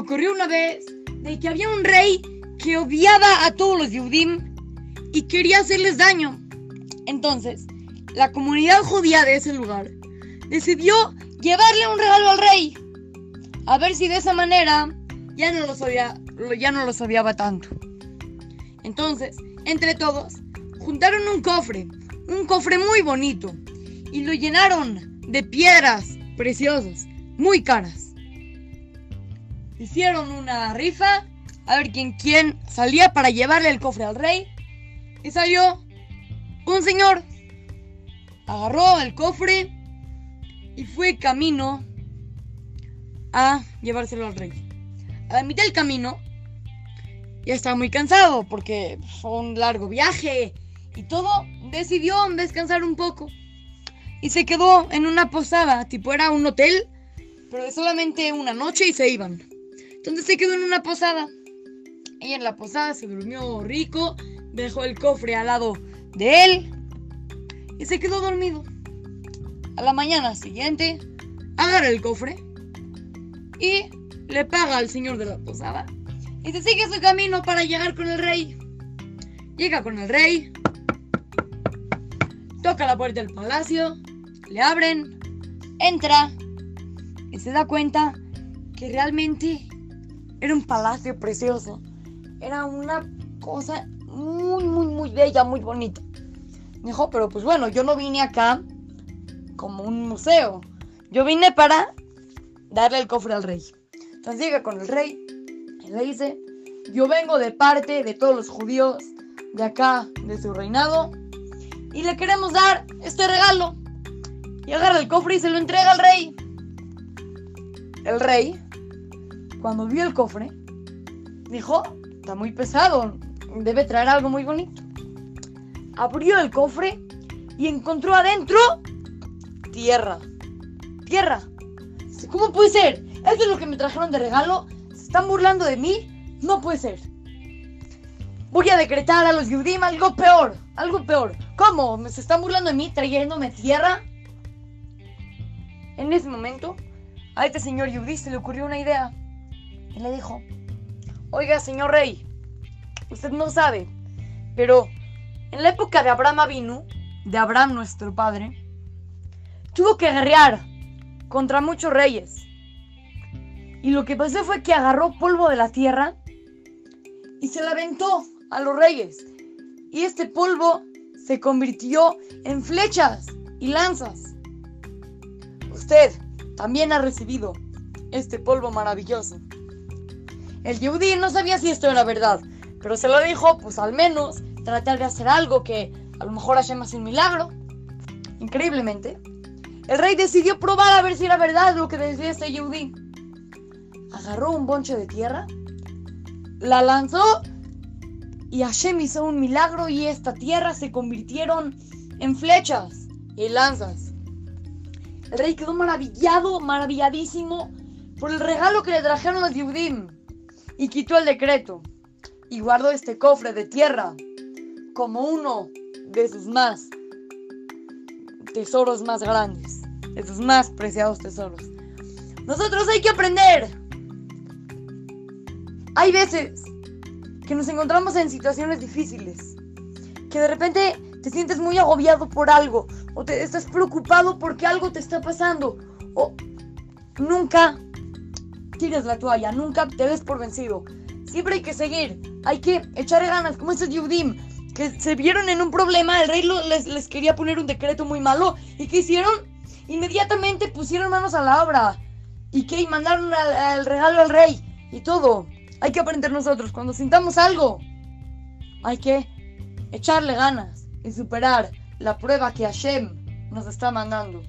ocurrió una vez de que había un rey que odiaba a todos los Yudim y quería hacerles daño. Entonces, la comunidad judía de ese lugar decidió llevarle un regalo al rey. A ver si de esa manera ya no los, ya no los odiaba tanto. Entonces, entre todos, juntaron un cofre, un cofre muy bonito, y lo llenaron de piedras preciosas, muy caras. Hicieron una rifa a ver quién, salía para llevarle el cofre al rey. Y salió un señor. Agarró el cofre y fue camino a llevárselo al rey. A la mitad del camino ya estaba muy cansado porque fue un largo viaje y todo. Decidió descansar un poco y se quedó en una posada, tipo era un hotel, pero solamente una noche y se iban. Entonces se quedó en una posada. Y en la posada se durmió rico, dejó el cofre al lado de él y se quedó dormido. A la mañana siguiente, agarra el cofre y le paga al señor de la posada y se sigue su camino para llegar con el rey. Llega con el rey, toca la puerta del palacio, le abren, entra y se da cuenta que realmente era un palacio precioso. Era una cosa muy, muy, muy bella, muy bonita. Dijo, pero pues bueno, yo no vine acá como un museo. Yo vine para darle el cofre al rey. Entonces llega con el rey y le dice, yo vengo de parte de todos los judíos de acá, de su reinado, y le queremos dar este regalo. Y agarra el cofre y se lo entrega al rey. El rey, cuando vio el cofre, dijo, está muy pesado, debe traer algo muy bonito. Abrió el cofre y encontró adentro tierra. Tierra. ¿Cómo puede ser? ¿Esto es lo que me trajeron de regalo? ¿Se están burlando de mí? No puede ser. Voy a decretar a los Yudim algo peor. Algo peor. ¿Cómo? ¿Me se están burlando de mí trayéndome tierra? En ese momento, a este señor Yudí se le ocurrió una idea. Y le dijo, oiga, señor rey, usted no sabe, pero en la época de Abraham Avinu, de Abraham nuestro padre, tuvo que guerrear contra muchos reyes. Y lo que pasó fue que agarró polvo de la tierra y se la aventó a los reyes. Y este polvo se convirtió en flechas y lanzas. Usted también ha recibido este polvo maravilloso. El Yehudi no sabía si esto era verdad, pero se lo dijo, pues al menos tratar de hacer algo que a lo mejor haya más un milagro. Increíblemente, el rey decidió probar a ver si era verdad lo que decía este Yehudi. Agarró un bonche de tierra, la lanzó y Hashem hizo un milagro y esta tierra se convirtieron en flechas y lanzas. El rey quedó maravillado, maravilladísimo por el regalo que le trajeron los Yehudim y quitó el decreto y guardó este cofre de tierra como uno de sus más tesoros más grandes esos más preciados tesoros. Nosotros hay que aprender. Hay veces que nos encontramos en situaciones difíciles, que de repente te sientes muy agobiado por algo, o te estás preocupado porque algo te está pasando, o nunca tires la toalla, nunca te des por vencido. Siempre hay que seguir, hay que echar ganas, como esos Yudim, que se vieron en un problema, el rey les, les quería poner un decreto muy malo, ¿y qué hicieron? Inmediatamente pusieron manos a la obra. ¿Y qué? Y mandaron el regalo al rey. Y todo. Hay que aprender nosotros. Cuando sintamos algo, hay que echarle ganas y superar la prueba que Hashem nos está mandando.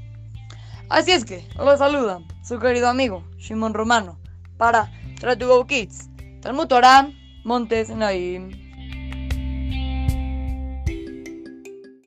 Así es que, los saluda su querido amigo Shimon Romano para Try to Go Kids. Talmud Torah, Montes Naim.